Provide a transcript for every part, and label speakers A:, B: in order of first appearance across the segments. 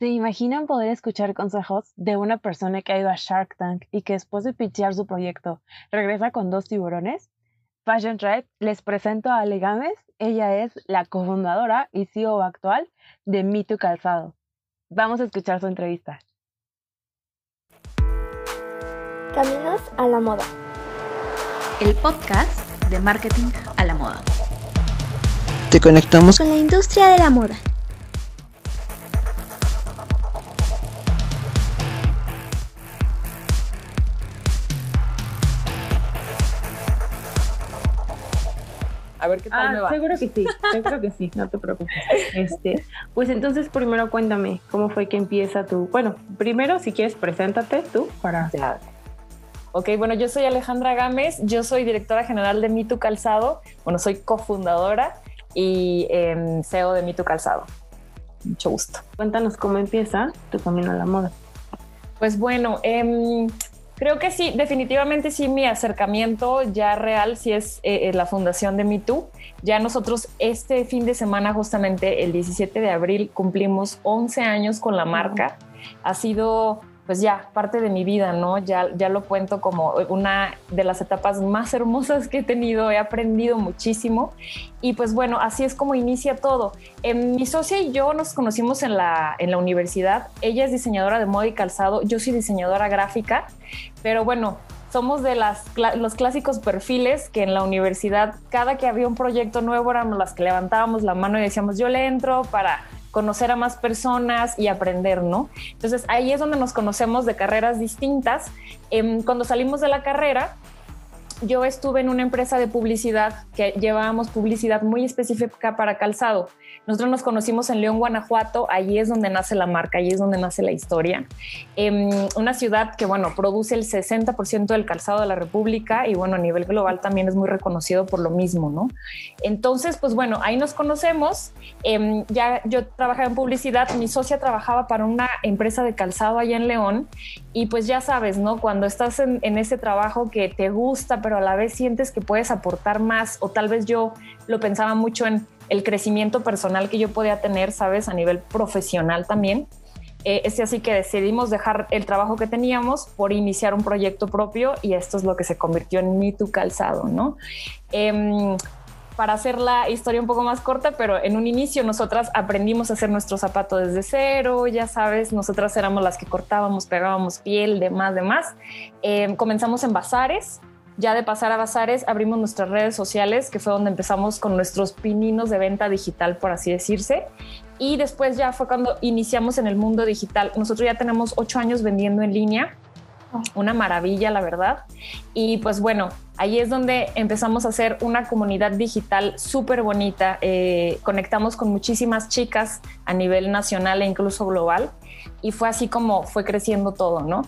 A: ¿Se imaginan poder escuchar consejos de una persona que ha ido a Shark Tank y que después de pitchear su proyecto regresa con dos tiburones? Fashion Tribe les presento a Ale Gámez. Ella es la cofundadora y CEO actual de Me Calzado. Vamos a escuchar su entrevista.
B: Caminos a la moda.
C: El podcast de marketing a la moda.
D: Te conectamos
B: con la industria de la moda.
A: Ver qué tal ah, me va. Seguro que sí, seguro que sí, no te preocupes. Este, pues entonces primero cuéntame cómo fue que empieza tu, bueno, primero si quieres preséntate tú para.
E: Ok, bueno, yo soy Alejandra Gámez, yo soy directora general de Mitu Calzado, bueno, soy cofundadora y em, CEO de Mitu Calzado. Mucho gusto.
A: Cuéntanos cómo empieza tu camino a la moda.
E: Pues bueno, eh, Creo que sí, definitivamente sí, mi acercamiento ya real sí es eh, eh, la fundación de MeToo. Ya nosotros este fin de semana, justamente el 17 de abril, cumplimos 11 años con la marca. Ha sido pues ya parte de mi vida, ¿no? Ya, ya lo cuento como una de las etapas más hermosas que he tenido, he aprendido muchísimo y pues bueno, así es como inicia todo. En, mi socia y yo nos conocimos en la, en la universidad, ella es diseñadora de moda y calzado, yo soy diseñadora gráfica, pero bueno, somos de las, los clásicos perfiles que en la universidad, cada que había un proyecto nuevo, éramos las que levantábamos la mano y decíamos, yo le entro para conocer a más personas y aprender, ¿no? Entonces ahí es donde nos conocemos de carreras distintas. Em, cuando salimos de la carrera, yo estuve en una empresa de publicidad que llevábamos publicidad muy específica para calzado. Nosotros nos conocimos en León, Guanajuato, allí es donde nace la marca, allí es donde nace la historia. En una ciudad que, bueno, produce el 60% del calzado de la República y, bueno, a nivel global también es muy reconocido por lo mismo, ¿no? Entonces, pues bueno, ahí nos conocemos. Em, ya yo trabajaba en publicidad, mi socia trabajaba para una empresa de calzado allá en León y pues ya sabes, ¿no? Cuando estás en, en ese trabajo que te gusta, pero a la vez sientes que puedes aportar más o tal vez yo lo pensaba mucho en el crecimiento personal que yo podía tener, ¿sabes? A nivel profesional también. Eh, es así que decidimos dejar el trabajo que teníamos por iniciar un proyecto propio y esto es lo que se convirtió en Mi Calzado, ¿no? Em, para hacer la historia un poco más corta, pero en un inicio nosotras aprendimos a hacer nuestro zapato desde cero, ya sabes, nosotras éramos las que cortábamos, pegábamos piel, demás, demás. Em, comenzamos en bazares, ya de pasar a bazares, abrimos nuestras redes sociales, que fue donde empezamos con nuestros pininos de venta digital, por así decirse. Y después ya fue cuando iniciamos en el mundo digital. Nosotros ya tenemos ocho años vendiendo en línea. Una maravilla, la verdad. Y pues bueno, ahí es donde empezamos a hacer una comunidad digital súper bonita. Eh, conectamos con muchísimas chicas a nivel nacional e incluso global. Y fue así como fue creciendo todo, ¿no?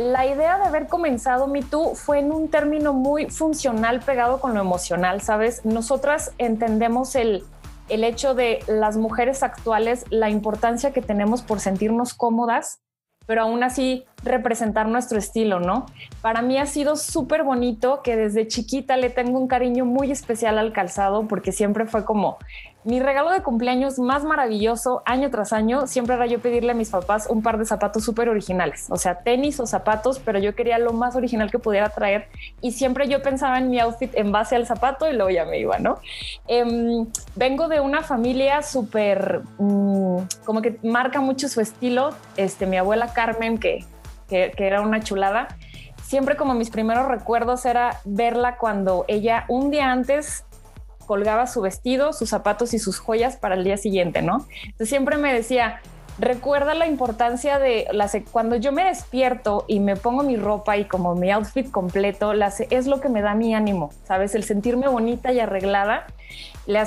E: La idea de haber comenzado Me fue en un término muy funcional pegado con lo emocional, ¿sabes? Nosotras entendemos el, el hecho de las mujeres actuales, la importancia que tenemos por sentirnos cómodas, pero aún así representar nuestro estilo, ¿no? Para mí ha sido súper bonito que desde chiquita le tengo un cariño muy especial al calzado porque siempre fue como mi regalo de cumpleaños más maravilloso año tras año siempre era yo pedirle a mis papás un par de zapatos súper originales, o sea, tenis o zapatos, pero yo quería lo más original que pudiera traer y siempre yo pensaba en mi outfit en base al zapato y luego ya me iba, ¿no? Em, vengo de una familia súper, mm, como que marca mucho su estilo, este, mi abuela Carmen, que, que, que era una chulada, siempre como mis primeros recuerdos era verla cuando ella un día antes colgaba su vestido, sus zapatos y sus joyas para el día siguiente, ¿no? Entonces siempre me decía, recuerda la importancia de las cuando yo me despierto y me pongo mi ropa y como mi outfit completo, las, es lo que me da mi ánimo, ¿sabes? El sentirme bonita y arreglada.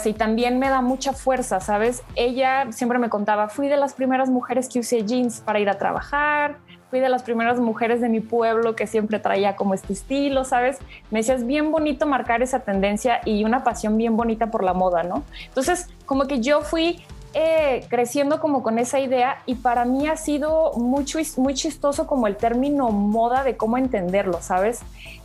E: Y también me da mucha fuerza, ¿sabes? Ella siempre me contaba, fui de las primeras mujeres que usé jeans para ir a trabajar, fui de las primeras mujeres de mi pueblo que siempre traía como este estilo, ¿sabes? Me decía, es bien bonito marcar esa tendencia y una pasión bien bonita por la moda, ¿no? Entonces, como que yo fui eh, creciendo como con esa idea y para mí ha sido mucho, muy chistoso como el término moda de cómo entenderlo, ¿sabes?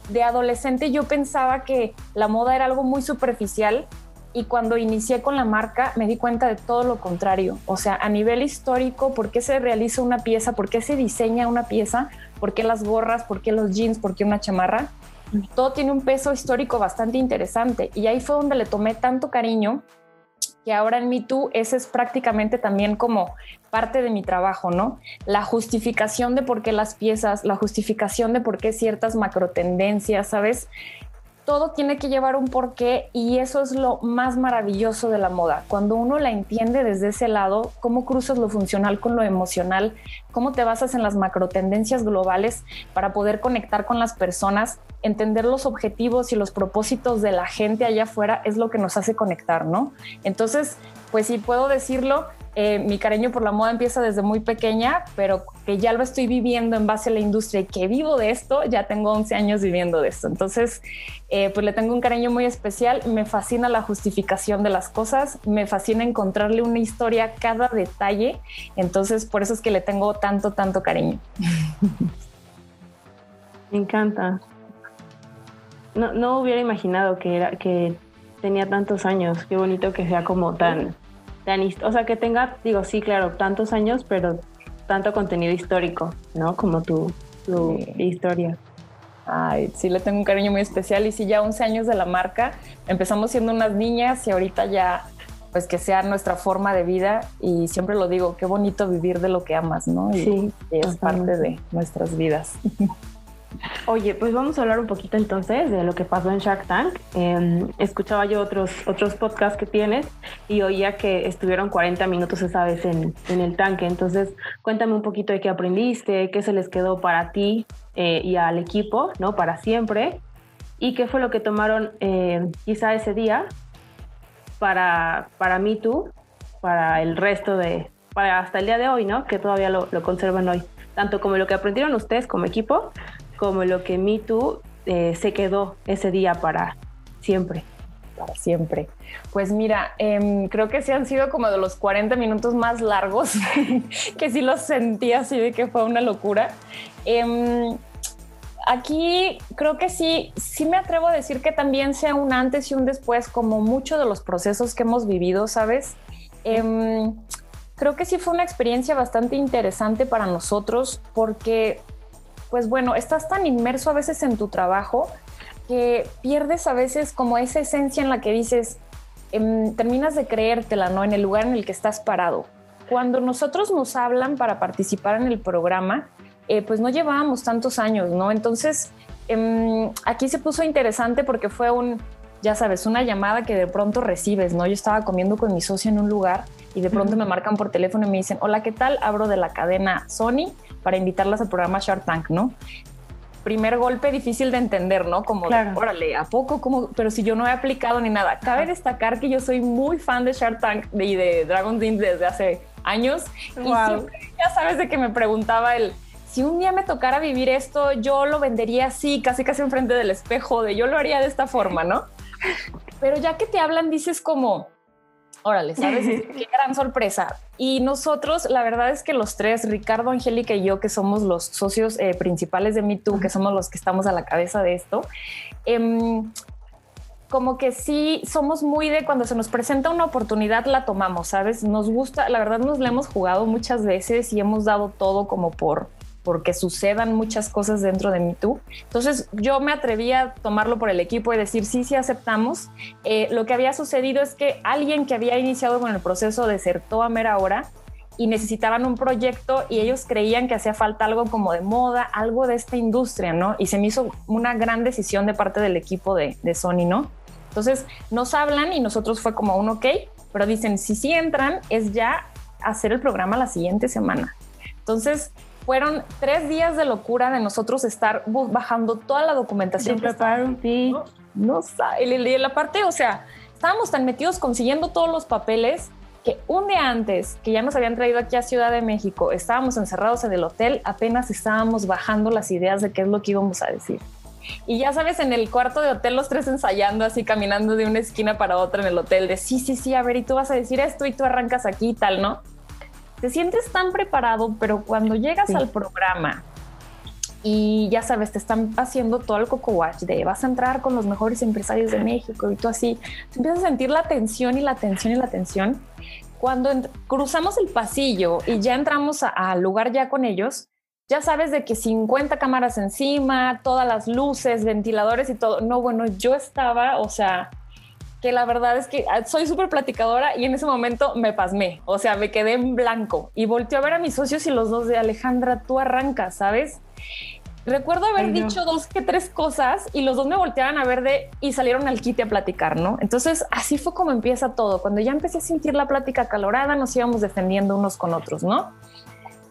E: De adolescente yo pensaba que la moda era algo muy superficial y cuando inicié con la marca me di cuenta de todo lo contrario. O sea, a nivel histórico, ¿por qué se realiza una pieza? ¿Por qué se diseña una pieza? ¿Por qué las gorras? ¿Por qué los jeans? ¿Por qué una chamarra? Todo tiene un peso histórico bastante interesante. Y ahí fue donde le tomé tanto cariño que ahora en MeToo ese es prácticamente también como parte de mi trabajo, ¿no? La justificación de por qué las piezas, la justificación de por qué ciertas macro tendencias, ¿sabes? Todo tiene que llevar un porqué y eso es lo más maravilloso de la moda. Cuando uno la entiende desde ese lado, cómo cruzas lo funcional con lo emocional, cómo te basas en las macro tendencias globales para poder conectar con las personas, entender los objetivos y los propósitos de la gente allá afuera es lo que nos hace conectar, ¿no? Entonces, pues si puedo decirlo, eh, mi cariño por la moda empieza desde muy pequeña, pero que ya lo estoy viviendo en base a la industria y que vivo de esto, ya tengo 11 años viviendo de esto. Entonces, eh, pues le tengo un cariño muy especial. Me fascina la justificación de las cosas, me fascina encontrarle una historia a cada detalle. Entonces, por eso es que le tengo tanto, tanto cariño.
A: Me encanta. No, no hubiera imaginado que, era, que tenía tantos años. Qué bonito que sea como tan o sea, que tenga, digo, sí, claro, tantos años, pero tanto contenido histórico, ¿no? Como tu, tu historia.
E: Ay, sí, le tengo un cariño muy especial y sí, ya 11 años de la marca, empezamos siendo unas niñas y ahorita ya, pues que sea nuestra forma de vida y siempre lo digo, qué bonito vivir de lo que amas, ¿no? Y,
A: sí,
E: es parte de nuestras vidas.
A: Oye, pues vamos a hablar un poquito entonces de lo que pasó en Shark Tank. Em, escuchaba yo otros, otros podcasts que tienes y oía que estuvieron 40 minutos esa vez en, en el tanque. Entonces, cuéntame un poquito de qué aprendiste, qué se les quedó para ti eh, y al equipo, ¿no? Para siempre. Y qué fue lo que tomaron eh, quizá ese día para, para Me Too, para el resto de, para hasta el día de hoy, ¿no? Que todavía lo conservan hoy. Tanto como lo que aprendieron ustedes como equipo, como lo que Me Too eh, se quedó ese día para siempre.
E: Para siempre. Pues mira, em, creo que sí han sido como de los 40 minutos más largos, que sí los sentí así de que fue una locura. Em, aquí creo que sí, sí me atrevo a decir que también sea un antes y un después, como muchos de los procesos que hemos vivido, ¿sabes? Em, creo que sí fue una experiencia bastante interesante para nosotros porque pues bueno, estás tan inmerso a veces en tu trabajo que pierdes a veces como esa esencia en la que dices, em, terminas de creértela, ¿no? En el lugar en el que estás parado. Cuando nosotros nos hablan para participar en el programa, eh, pues no llevábamos tantos años, ¿no? Entonces, em, aquí se puso interesante porque fue un, ya sabes, una llamada que de pronto recibes, ¿no? Yo estaba comiendo con mi socio en un lugar y de pronto me marcan por teléfono y me dicen, hola, ¿qué tal? Abro de la cadena Sony para invitarlas al programa Shark Tank, ¿no? Primer golpe difícil de entender, ¿no? Como, órale, ¿a poco? como Pero si yo no he aplicado ni nada. Cabe destacar que yo soy muy fan de Shark Tank y de Dragon's Den desde hace años. Y siempre, ya sabes, de que me preguntaba el, si un día me tocara vivir esto, yo lo vendería así, casi casi enfrente del espejo, de yo lo haría de esta forma, ¿no? Pero ya que te hablan, dices como, órale, ¿sabes? Qué gran sorpresa. Y nosotros, la verdad es que los tres, Ricardo, Angélica y yo, que somos los socios eh, principales de MeToo, que somos los que estamos a la cabeza de esto, em, como que sí somos muy de cuando se nos presenta una oportunidad la tomamos, ¿sabes? Nos gusta, la verdad nos la hemos jugado muchas veces y hemos dado todo como por porque sucedan muchas cosas dentro de MeToo. Entonces yo me atreví a tomarlo por el equipo y decir, sí, sí aceptamos. Eh, lo que había sucedido es que alguien que había iniciado con el proceso desertó a mera hora y necesitaban un proyecto y ellos creían que hacía falta algo como de moda, algo de esta industria, ¿no? Y se me hizo una gran decisión de parte del equipo de, de Sony, ¿no? Entonces nos hablan y nosotros fue como un ok, pero dicen, si sí entran, es ya hacer el programa la siguiente semana. Entonces, fueron tres días de locura de nosotros estar bajando toda la documentación.
A: preparar un feed.
E: No, no y la parte, o sea, estábamos tan metidos consiguiendo todos los papeles que un día antes que ya nos habían traído aquí a Ciudad de México, estábamos encerrados en el hotel, apenas estábamos bajando las ideas de qué es lo que íbamos a decir. Y ya sabes, en el cuarto de hotel los tres ensayando así, caminando de una esquina para otra en el hotel, de sí, sí, sí, a ver, y tú vas a decir esto y tú arrancas aquí y tal, ¿no? Te sientes tan preparado, pero cuando llegas al programa y ya sabes, te están haciendo todo el coco watch de vas a entrar con los mejores empresarios de México y tú así, te empiezas a sentir la tensión y la tensión y la tensión. Cuando cruzamos el pasillo y ya entramos al lugar ya con ellos, ya sabes de que 50 cámaras encima, todas las luces, ventiladores y todo. No, bueno, yo estaba, o sea, que la verdad es que ah, soy súper platicadora y en ese momento me pasmé, o sea, me quedé en blanco y volteé a ver a mis socios y los dos de Alejandra, tú arrancas, ¿sabes? Recuerdo haber dicho dos que tres cosas y los dos me volteaban a ver de y salieron al kit a platicar, ¿no? Entonces así fue como empieza todo. Cuando ya empecé a sentir la plática calorada, nos íbamos defendiendo unos con otros, ¿no?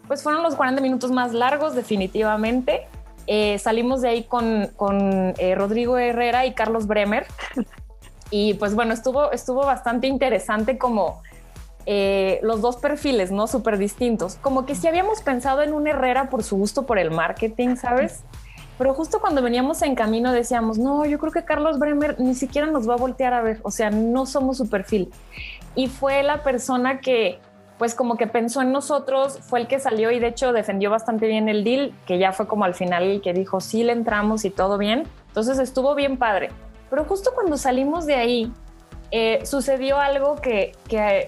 E: Pues fueron los 40 minutos más largos, definitivamente. Eh, salimos de ahí con, con eh, Rodrigo Herrera y Carlos Bremer. Y pues bueno, estuvo, estuvo bastante interesante como eh, los dos perfiles, ¿no? Súper distintos. Como que si habíamos pensado en un Herrera por su gusto por el marketing, ¿sabes? Pero justo cuando veníamos en camino decíamos, no, yo creo que Carlos Bremer ni siquiera nos va a voltear a ver, o sea, no somos su perfil. Y fue la persona que, pues como que pensó en nosotros, fue el que salió y de hecho defendió bastante bien el deal, que ya fue como al final el que dijo, sí, le entramos y todo bien. Entonces estuvo bien padre. Pero justo cuando salimos de ahí, eh, sucedió algo que,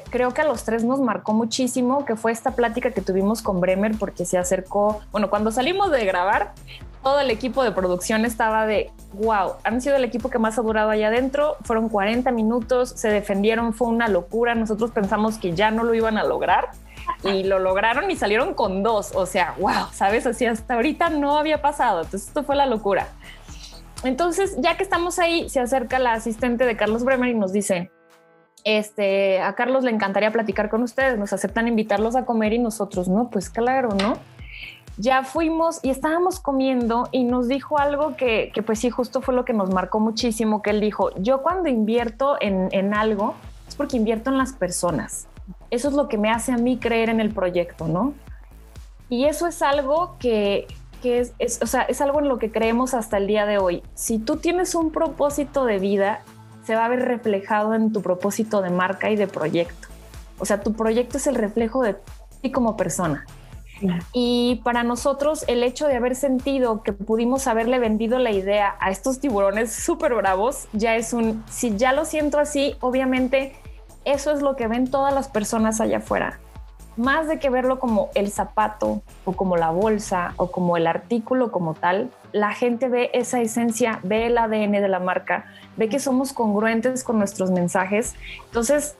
E: creo que a los tres nos marcó muchísimo, que fue esta plática que tuvimos con Bremer porque se acercó, bueno, cuando salimos de grabar, todo el equipo de producción estaba de, wow, han sido el equipo que más ha durado allá adentro, fueron 40 minutos, se defendieron, fue una locura, nosotros pensamos que ya no lo iban a lograr y lo lograron y salieron con dos, o sea, wow, sabes, así hasta ahorita no había pasado, entonces esto fue la locura. Entonces, ya que estamos ahí, se acerca la asistente de Carlos Bremer y nos dice, este, a Carlos le encantaría platicar con ustedes, nos aceptan invitarlos a comer y nosotros, no, pues claro, ¿no? Ya fuimos y estábamos comiendo y nos dijo algo que, pues sí, justo fue lo que nos marcó muchísimo, que él dijo, yo cuando invierto en, en algo es porque invierto en las personas. Eso es lo que me hace a mí creer en el proyecto, ¿no? Y eso es algo que, que es, o sea, es algo en lo que creemos hasta el día de hoy. Si tú tienes un propósito de vida, se va a ver reflejado en tu propósito de marca y de proyecto. O sea, tu proyecto es el reflejo de ti como persona. Y para nosotros el hecho de haber sentido que pudimos haberle vendido la idea a estos tiburones súper bravos, ya es un, si ya lo siento así, obviamente eso es lo que ven todas las personas allá afuera más de que verlo como el zapato o como la bolsa o como el artículo como tal, la gente ve esa esencia, ve el ADN de la marca, ve que somos congruentes con nuestros mensajes. Entonces,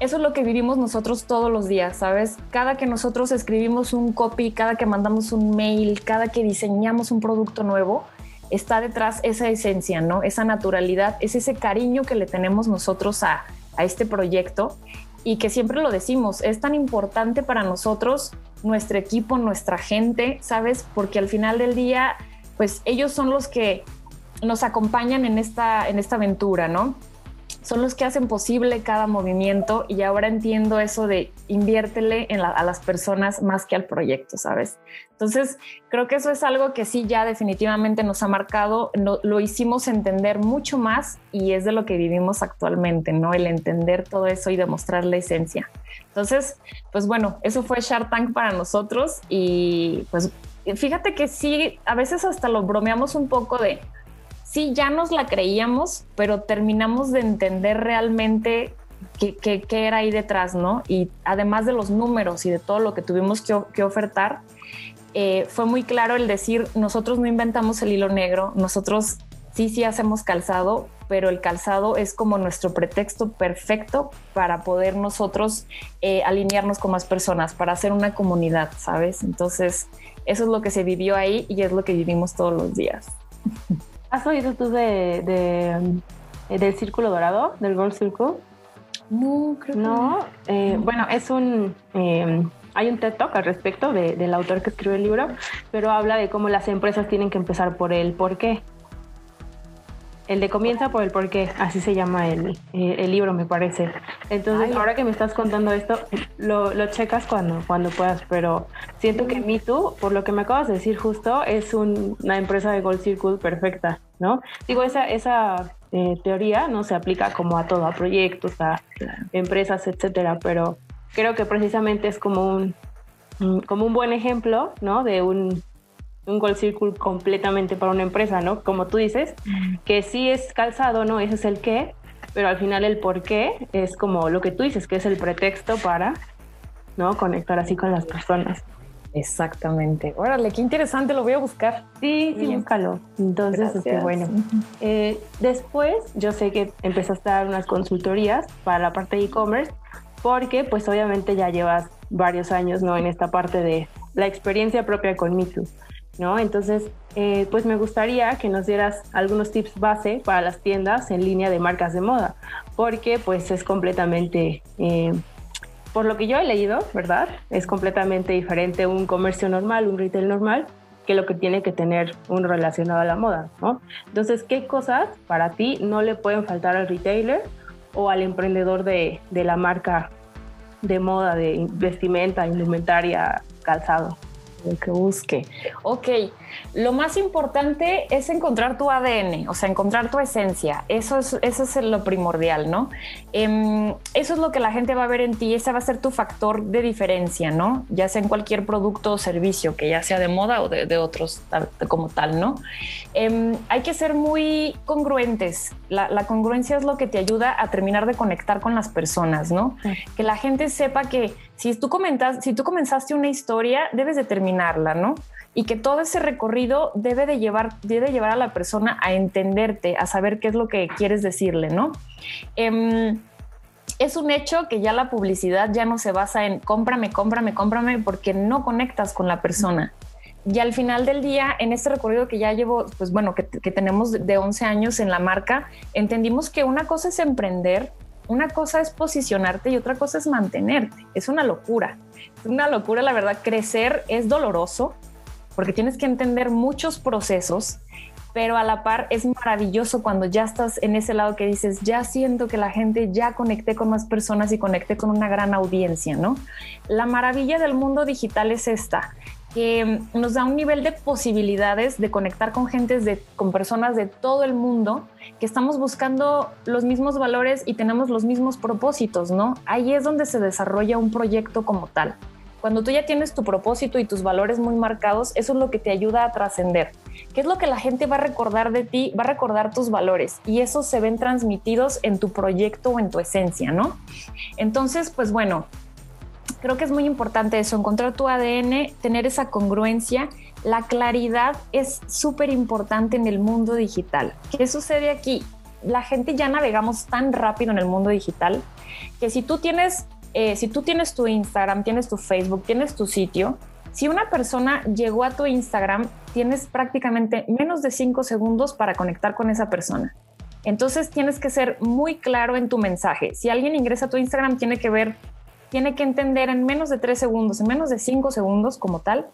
E: eso es lo que vivimos nosotros todos los días, ¿sabes? Cada que nosotros escribimos un copy, cada que mandamos un mail, cada que diseñamos un producto nuevo, está detrás esa esencia, ¿no? Esa naturalidad, es ese cariño que le tenemos nosotros a, a este proyecto y que siempre lo decimos, es tan importante para nosotros, nuestro equipo, nuestra gente, ¿sabes? Porque al final del día, pues ellos son los que nos acompañan en esta, en esta aventura, ¿no? Son los que hacen posible cada movimiento y ahora entiendo eso de inviértele a las personas más que al proyecto, ¿sabes? Entonces, creo que eso es algo que sí ya definitivamente nos ha marcado, lo hicimos entender mucho más y es de lo que vivimos actualmente, ¿no? El entender todo eso y demostrar la esencia. Entonces, pues bueno, eso fue Shark Tank para nosotros y pues fíjate que sí, a veces hasta lo bromeamos un poco de, sí, ya nos la creíamos, pero terminamos de entender realmente qué, era ahí detrás, ¿no? Y además de los números y de todo lo que tuvimos que, ofertar, eh, fue muy claro el decir, nosotros no inventamos el hilo negro, nosotros sí, sí hacemos calzado, pero el calzado es como nuestro pretexto perfecto para poder nosotros eh, alinearnos con más personas, para hacer una comunidad, ¿sabes? Entonces, eso es lo que se vivió ahí y es lo que vivimos todos los días.
A: ¿Has oído tú de, eh, del Círculo Dorado, del Gold Circle?
E: No, creo
A: no. Eh, bueno, es un. Em, hay un TED Talk al respecto del autor que escribe el libro, pero habla de cómo las empresas tienen que empezar por el por qué. El de comienza por el por qué, así se llama el, eh, el libro, me parece. Entonces, ahora que me estás contando esto, lo, lo, checas cuando, cuando puedas, pero siento que Me Too, por lo que me acabas de decir justo, es una empresa de Gold Circle perfecta, ¿no? Digo, esa, esa eh, teoría no se aplica como a todo, a proyectos, a empresas, etcétera, pero creo que precisamente es como un, como un buen ejemplo, ¿no? De un un goal circle completamente para una empresa, ¿no? Como tú dices, que sí es calzado, ¿no? Ese es el qué, pero al final el por qué es como lo que tú dices, que es el pretexto para, ¿no? Conectar así con las personas.
E: Exactamente. Órale, qué interesante, lo voy a buscar.
A: Sí, sí, búscalo. Entonces, este, bueno. Eh, después, yo sé que empezaste a dar unas consultorías para la parte de e-commerce, porque pues obviamente ya llevas varios años, ¿no? En esta parte de la experiencia propia con MeToo, ¿no? Entonces, eh, pues me gustaría que nos dieras algunos tips base para las tiendas en línea de marcas de moda, porque pues es completamente... Eh, por lo que yo he leído, ¿verdad? Es completamente diferente un comercio normal, un retail normal, que lo que tiene que tener uno relacionado a la moda. Entonces, ¿qué cosas para ti no le pueden faltar al retailer o al emprendedor de, de la marca de moda, de vestimenta, indumentaria, calzado?
E: Que busque. Ok, lo más importante es encontrar tu ADN, o sea, encontrar tu esencia. Eso es, eso es lo primordial, ¿no? Em, eso es lo que la gente va a ver en ti, ese va a ser tu factor de diferencia, ¿no? Ya sea en cualquier producto o servicio, que ya sea de moda o de, otros como tal, ¿no? Em, hay que ser muy congruentes. La, la, congruencia es lo que te ayuda a terminar de conectar con las personas, ¿no? Que la gente sepa que si tú, comentas, si tú comenzaste una historia, debes de terminarla, ¿no? Y que todo ese recorrido debe de llevar, debe llevar a la persona a entenderte, a saber qué es lo que quieres decirle, ¿no? Em, es un hecho que ya la publicidad ya no se basa en cómprame, cómprame, cómprame, porque no conectas con la persona. Y al final del día, en este recorrido que ya llevo, pues bueno, que, tenemos de 11 años en la marca, entendimos que una cosa es emprender una cosa es posicionarte y otra cosa es mantenerte. Es una locura. Es una locura, la verdad. Crecer es doloroso porque tienes que entender muchos procesos, pero a la par es maravilloso cuando ya estás en ese lado que dices, ya siento que la gente ya conecté con más personas y conecté con una gran audiencia, ¿no? La maravilla del mundo digital es esta, que nos da un nivel de posibilidades de conectar con gentes, de, con personas de todo el mundo, que estamos buscando los mismos valores y tenemos los mismos propósitos, ¿no? Ahí es donde se desarrolla un proyecto como tal. Cuando tú ya tienes tu propósito y tus valores muy marcados, eso es lo que te ayuda a trascender. ¿Qué es lo que la gente va a recordar de ti? Va a recordar tus valores y esos se ven transmitidos en tu proyecto o en tu esencia, ¿no? Entonces, pues bueno, creo que es muy importante eso, encontrar tu ADN, tener esa congruencia. La claridad es súper importante en el mundo digital. ¿Qué sucede aquí? La gente ya navegamos tan rápido en el mundo digital que si tú tienes, eh, si tú tienes tu Instagram, tienes tu Facebook, tienes tu sitio, si una persona llegó a tu Instagram, tienes prácticamente menos de cinco segundos para conectar con esa persona. Entonces tienes que ser muy claro en tu mensaje. Si alguien ingresa a tu Instagram, tiene que ver tiene que entender en menos de tres segundos, en menos de cinco segundos como tal,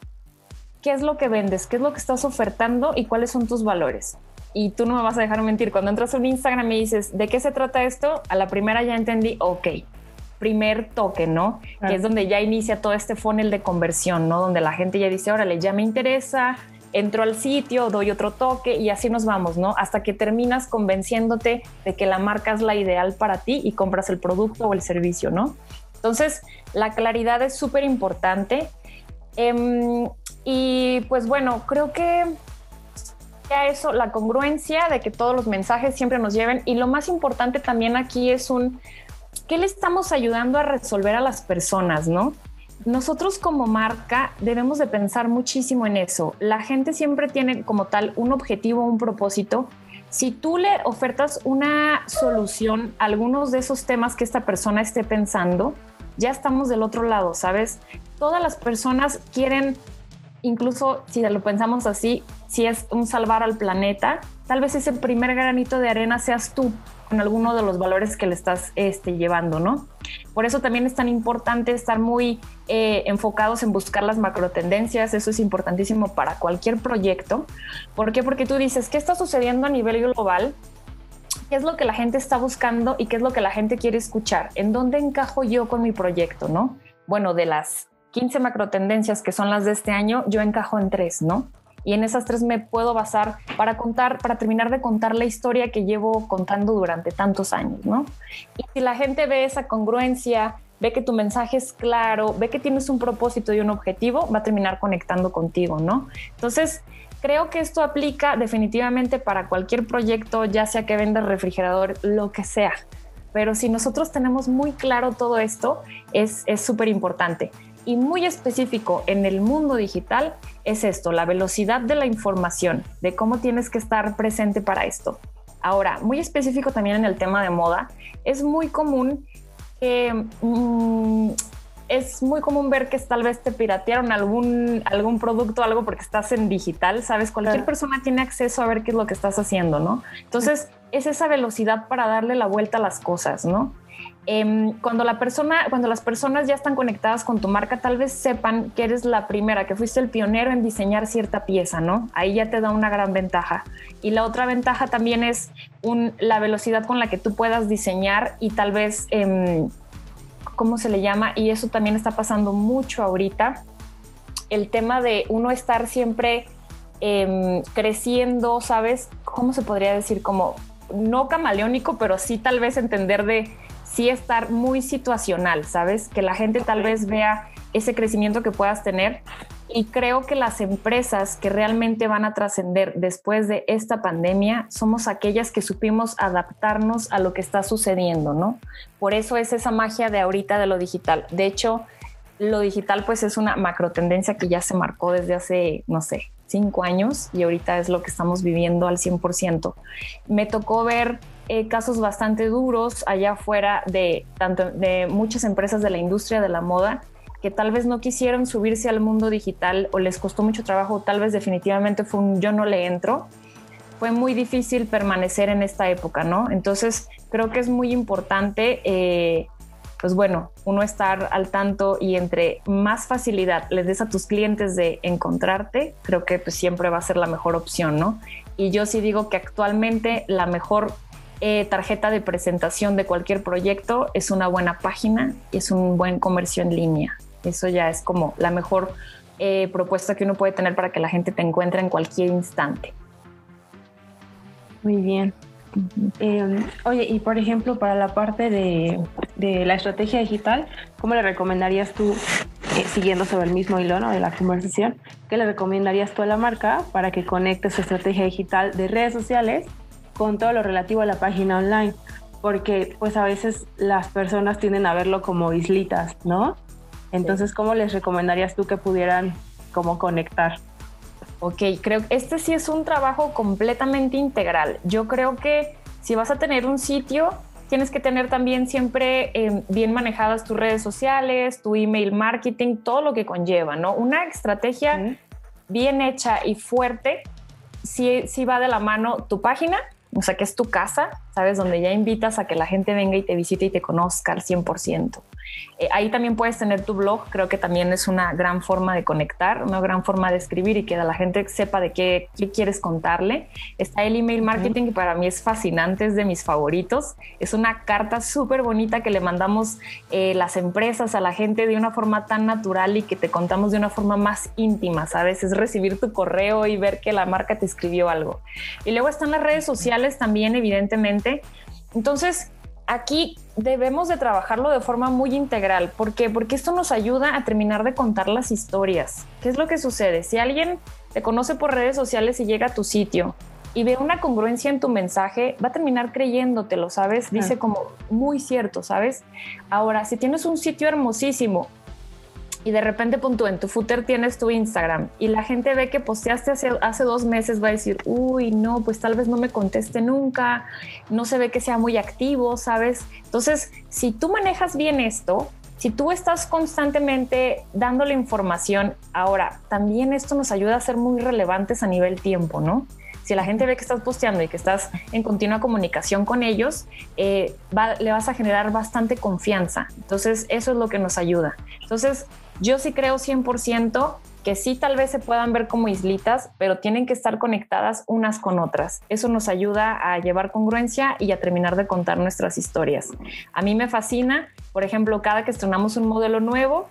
E: qué es lo que vendes, qué es lo que estás ofertando y cuáles son tus valores. Y tú no me vas a dejar mentir, cuando entras a un Instagram y dices, ¿de qué se trata esto? A la primera ya entendí, ok, primer toque, ¿no? Que es donde ya inicia todo este funnel de conversión, ¿no? Donde la gente ya dice, órale, ya me interesa, entro al sitio, doy otro toque y así nos vamos, ¿no? Hasta que terminas convenciéndote de que la marca es la ideal para ti y compras el producto o el servicio, ¿no? Entonces, la claridad es súper importante. Em, y pues bueno, creo que ya eso, la congruencia de que todos los mensajes siempre nos lleven. Y lo más importante también aquí es un, ¿qué le estamos ayudando a resolver a las personas, no? Nosotros como marca debemos de pensar muchísimo en eso. La gente siempre tiene como tal un objetivo, un propósito. Si tú le ofertas una solución a algunos de esos temas que esta persona esté pensando, ya estamos del otro lado, ¿sabes? Todas las personas quieren, incluso si lo pensamos así, si es un salvar al planeta, tal vez ese primer granito de arena seas tú con alguno de los valores que le estás este, llevando, ¿no? Por eso también es tan importante estar muy eh, enfocados en buscar las macro tendencias, eso es importantísimo para cualquier proyecto. ¿Por qué? Porque tú dices, ¿qué está sucediendo a nivel global? Qué es lo que la gente está buscando y qué es lo que la gente quiere escuchar. ¿En dónde encajo yo con mi proyecto, no? Bueno, de las 15 macro tendencias que son las de este año, yo encajo en tres, ¿no? Y en esas tres me puedo basar para contar, para terminar de contar la historia que llevo contando durante tantos años, ¿no? Y si la gente ve esa congruencia, ve que tu mensaje es claro, ve que tienes un propósito y un objetivo, va a terminar conectando contigo, ¿no? Entonces, creo que esto aplica definitivamente para cualquier proyecto, ya sea que venda refrigerador, lo que sea. Pero si nosotros tenemos muy claro todo esto, es súper importante. Y muy específico en el mundo digital es esto, la velocidad de la información, de cómo tienes que estar presente para esto. Ahora, muy específico también en el tema de moda, es muy común que... Mm, es muy común ver que tal vez te piratearon algún, algún producto, algo porque estás en digital, sabes, cualquier persona tiene acceso a ver qué es lo que estás haciendo, ¿no? Entonces, es esa velocidad para darle la vuelta a las cosas, ¿no? Em, cuando la persona, cuando las personas ya están conectadas con tu marca, tal vez sepan que eres la primera, que fuiste el pionero en diseñar cierta pieza, ¿no? Ahí ya te da una gran ventaja. Y la otra ventaja también es la velocidad con la que tú puedas diseñar y tal vez, em, ¿cómo se le llama? Y eso también está pasando mucho ahorita. El tema de uno estar siempre em, creciendo, ¿sabes? ¿Cómo se podría decir? Como no camaleónico, pero sí tal vez entender de sí estar muy situacional, ¿sabes? Que la gente tal vez vea ese crecimiento que puedas tener. Y creo que las empresas que realmente van a trascender después de esta pandemia somos aquellas que supimos adaptarnos a lo que está sucediendo, ¿no? Por eso es esa magia de ahorita de lo digital. De hecho, lo digital pues es una macro tendencia que ya se marcó desde hace, no sé, cinco años y ahorita es lo que estamos viviendo al 100%. Me tocó ver eh, casos bastante duros allá afuera de, tanto, de muchas empresas de la industria de la moda que tal vez no quisieron subirse al mundo digital o les costó mucho trabajo, tal vez definitivamente fue un yo no le entro. Fue muy difícil permanecer en esta época, ¿no? Entonces creo que es muy importante, eh, pues bueno, uno estar al tanto y entre más facilidad les des a tus clientes de encontrarte, creo que pues siempre va a ser la mejor opción, ¿no? Y yo sí digo que actualmente la mejor eh, tarjeta de presentación de cualquier proyecto es una buena página y es un buen comercio en línea. Eso ya es como la mejor eh, propuesta que uno puede tener para que la gente te encuentre en cualquier instante.
A: Muy bien. Em, oye, y por ejemplo, para la parte de, la estrategia digital, ¿cómo le recomendarías tú, eh, siguiendo sobre el mismo hilo de la conversación, qué le recomendarías tú a la marca para que conecte su estrategia digital de redes sociales con todo lo relativo a la página online, porque pues a veces las personas tienden a verlo como islitas, ¿no? Entonces, ¿cómo les recomendarías tú que pudieran como conectar?
E: Ok, creo que este sí es un trabajo completamente integral. Yo creo que si vas a tener un sitio, tienes que tener también siempre em, bien manejadas tus redes sociales, tu email marketing, todo lo que conlleva, ¿no? Una estrategia bien hecha y fuerte, sí, sí va de la mano tu página, o sea, que es tu casa, ¿sabes? Donde ya invitas a que la gente venga y te visite y te conozca al 100%. Eh, ahí también puedes tener tu blog, creo que también es una gran forma de conectar, una gran forma de escribir y que la gente sepa de qué, quieres contarle. Está el email marketing, que para mí es fascinante, es de mis favoritos. Es una carta súper bonita que le mandamos eh, las empresas a la gente de una forma tan natural y que te contamos de una forma más íntima, ¿sabes? Es recibir tu correo y ver que la marca te escribió algo. Y luego están las redes sociales también, evidentemente. Entonces, aquí debemos de trabajarlo de forma muy integral. ¿Por qué? Porque esto nos ayuda a terminar de contar las historias. ¿Qué es lo que sucede? Si alguien te conoce por redes sociales y llega a tu sitio y ve una congruencia en tu mensaje, va a terminar creyéndotelo, ¿sabes? Dice como muy cierto, ¿sabes? Ahora, si tienes un sitio hermosísimo y de repente punto en tu footer tienes tu Instagram y la gente ve que posteaste hace, hace dos meses, va a decir, uy, no, pues tal vez no me conteste nunca, no se ve que sea muy activo, ¿sabes? Entonces, si tú manejas bien esto, si tú estás constantemente dándole información, ahora también esto nos ayuda a ser muy relevantes a nivel tiempo, ¿no? Si la gente ve que estás posteando y que estás en continua comunicación con ellos, eh, le vas a generar bastante confianza. Entonces, eso es lo que nos ayuda. Entonces, yo sí creo 100% que sí tal vez se puedan ver como islitas, pero tienen que estar conectadas unas con otras. Eso nos ayuda a llevar congruencia y a terminar de contar nuestras historias. A mí me fascina, por ejemplo, cada que estrenamos un modelo nuevo,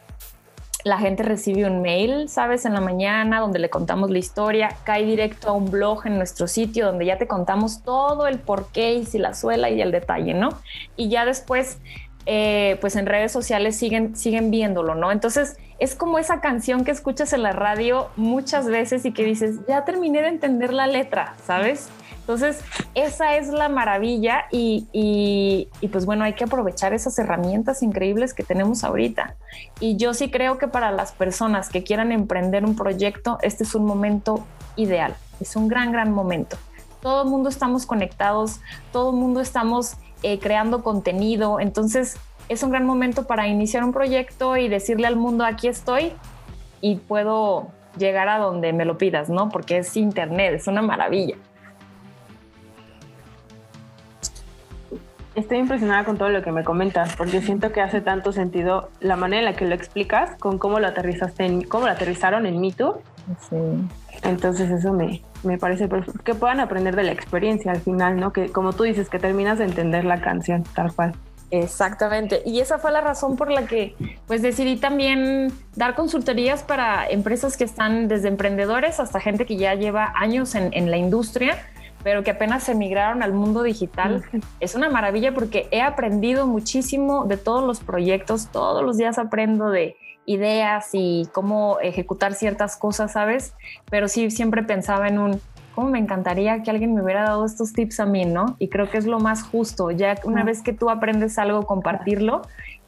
E: la gente recibe un mail, sabes, en la mañana donde le contamos la historia, cae directo a un blog en nuestro sitio donde ya te contamos todo el porqué y si la suela y el detalle, ¿no? Y ya después eh, pues en redes sociales siguen, siguen viéndolo, ¿no? Entonces es como esa canción que escuchas en la radio muchas veces y que dices, ya terminé de entender la letra, ¿sabes? Entonces, esa es la maravilla y, y, pues bueno, hay que aprovechar esas herramientas increíbles que tenemos ahorita. Y yo sí creo que para las personas que quieran emprender un proyecto, este es un momento ideal, es un gran, gran momento. Todo el mundo estamos conectados, todo el mundo estamos eh, creando contenido, entonces es un gran momento para iniciar un proyecto y decirle al mundo, aquí estoy y puedo llegar a donde me lo pidas, ¿no? Porque es internet, es una maravilla.
A: Estoy impresionada con todo lo que me comentas, porque siento que hace tanto sentido la manera en la que lo explicas con cómo lo aterrizaste en, cómo lo aterrizaron en Mito. Sí. Entonces eso me, me parece perfecto. que puedan aprender de la experiencia al final, ¿no? Que como tú dices, que terminas de entender la canción tal cual.
E: Exactamente. Y esa fue la razón por la que pues decidí también dar consultorías para empresas que están desde emprendedores hasta gente que ya lleva años en, en la industria pero que apenas se migraron al mundo digital. Es una maravilla porque he aprendido muchísimo de todos los proyectos, todos los días aprendo de ideas y cómo ejecutar ciertas cosas, ¿sabes? Pero sí siempre pensaba en un, ¿cómo me encantaría que alguien me hubiera dado estos tips a mí, ¿no? Y creo que es lo más justo, ya una vez que tú aprendes algo, compartirlo.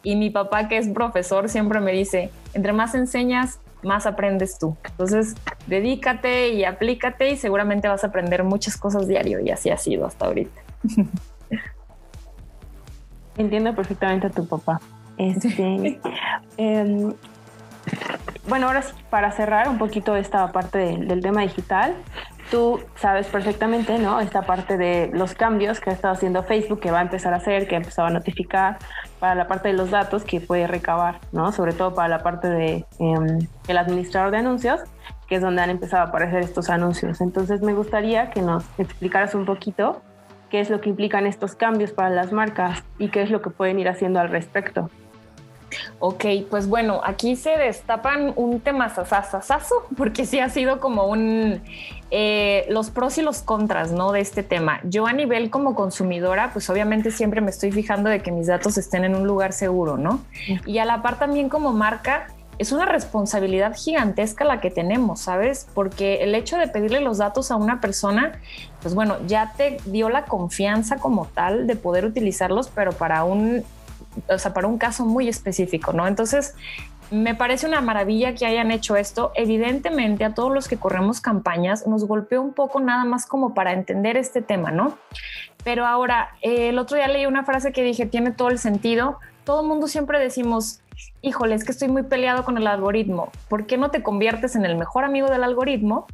E: Y mi papá, que es profesor, siempre me dice, entre más enseñas, más aprendes tú. Entonces, dedícate y aplícate y seguramente vas a aprender muchas cosas diario y así ha sido hasta ahorita.
A: Entiendo perfectamente a tu papá. Este, em, bueno, ahora sí, para cerrar un poquito esta parte del tema digital, tú sabes perfectamente, ¿no? Esta parte de los cambios que ha estado haciendo Facebook, que va a empezar a hacer, que ha empezado a notificar, para la parte de los datos que puede recabar, ¿no? Sobre todo para la parte de em, el administrador de anuncios, que es donde han empezado a aparecer estos anuncios. Entonces me gustaría que nos explicaras un poquito qué es lo que implican estos cambios para las marcas y qué es lo que pueden ir haciendo al respecto.
E: Ok, pues bueno, aquí se destapan un tema sasasasazo, porque sí ha sido como un eh, los pros y los contras, ¿no? De este tema. Yo a nivel como consumidora, pues obviamente siempre me estoy fijando de que mis datos estén en un lugar seguro, ¿no? Y a la par también como marca, es una responsabilidad gigantesca la que tenemos, ¿sabes? Porque el hecho de pedirle los datos a una persona, pues bueno, ya te dio la confianza como tal de poder utilizarlos, pero para un o sea, para un caso muy específico, ¿no? Entonces, me parece una maravilla que hayan hecho esto. Evidentemente, a todos los que corremos campañas nos golpeó un poco nada más como para entender este tema, ¿no? Pero ahora, el otro día leí una frase que dije, tiene todo el sentido. Todo el mundo siempre decimos, híjole, es que estoy muy peleado con el algoritmo. ¿Por qué no te conviertes en el mejor amigo del algoritmo?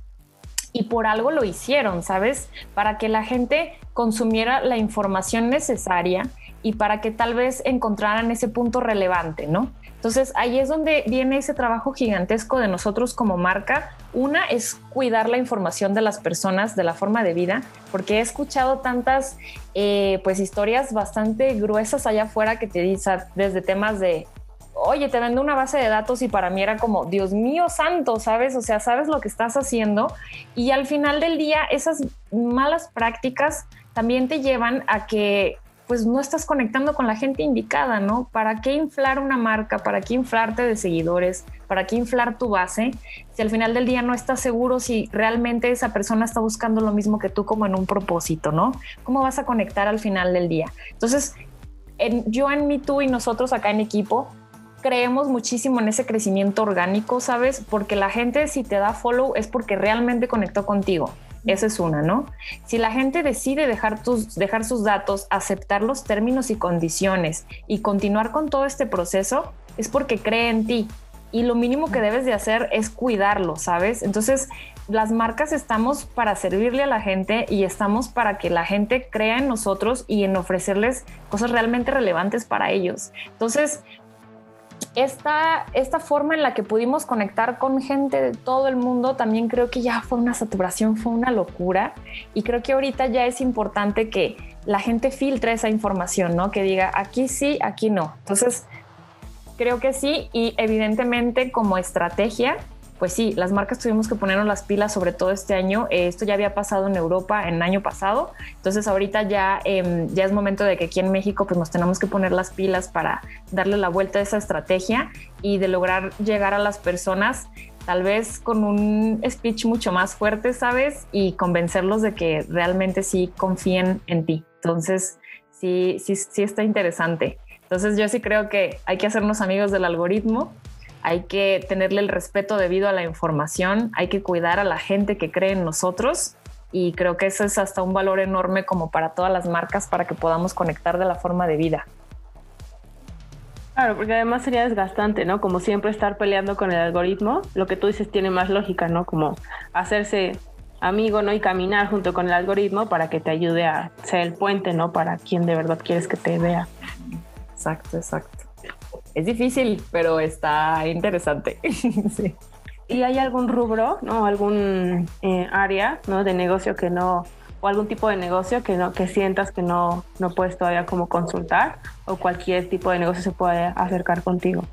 E: Y por algo lo hicieron, ¿sabes? Para que la gente consumiera la información necesaria y para que tal vez encontraran ese punto relevante, ¿no? Entonces ahí es donde viene ese trabajo gigantesco de nosotros como marca. Una es cuidar la información de las personas, de la forma de vida, porque he escuchado tantas eh, pues historias bastante gruesas allá afuera que te dicen desde temas de oye, te vendo una base de datos y para mí era como, Dios mío santo, ¿sabes? O sea, sabes lo que estás haciendo y al final del día esas malas prácticas también te llevan a que pues no estás conectando con la gente indicada, ¿no? ¿Para qué inflar una marca? ¿Para qué inflarte de seguidores? ¿Para qué inflar tu base? Si al final del día no estás seguro si realmente esa persona está buscando lo mismo que tú como en un propósito, ¿no? ¿Cómo vas a conectar al final del día? Entonces, yo en mí, tú y nosotros acá en equipo, creemos muchísimo en ese crecimiento orgánico, ¿sabes? Porque la gente si te da follow es porque realmente conectó contigo. Esa es una, ¿no? Si la gente decide dejar, tus, dejar sus datos, aceptar los términos y condiciones y continuar con todo este proceso, es porque cree en ti. Y lo mínimo que debes de hacer es cuidarlo, ¿sabes? Entonces, las marcas estamos para servirle a la gente y estamos para que la gente crea en nosotros y en ofrecerles cosas realmente relevantes para ellos. Entonces, esta, esta forma en la que pudimos conectar con gente de todo el mundo también creo que ya fue una saturación, fue una locura y creo que ahorita ya es importante que la gente filtre esa información, ¿no? Que diga aquí sí, aquí no. Entonces, creo que sí y evidentemente como estrategia pues sí, las marcas tuvimos que ponernos las pilas sobre todo este año. Eh, esto ya había pasado en Europa en el año pasado, entonces ahorita ya, em, ya es momento de que aquí en México pues nos tenemos que poner las pilas para darle la vuelta a esa estrategia y de lograr llegar a las personas tal vez con un speech mucho más fuerte, ¿sabes? Y convencerlos de que realmente sí confíen en ti. Entonces, sí, sí, sí está interesante. Entonces yo sí creo que hay que hacernos amigos del algoritmo, hay que tenerle el respeto debido a la información, hay que cuidar a la gente que cree en nosotros y creo que eso es hasta un valor enorme como para todas las marcas para que podamos conectar de la forma de vida.
A: Claro, porque además sería desgastante, ¿no? Como siempre estar peleando con el algoritmo, lo que tú dices tiene más lógica, ¿no? Como hacerse amigo, ¿no? Y caminar junto con el algoritmo para que te ayude a ser el puente, ¿no? Para quien de verdad quieres que te vea.
E: Exacto, exacto. Es difícil, pero está interesante. sí.
A: ¿Y hay algún rubro, ¿no? Algún eh, área, ¿no? De negocio que no o algún tipo de negocio que no que sientas que no, no puedes todavía como consultar o cualquier tipo de negocio se puede acercar contigo.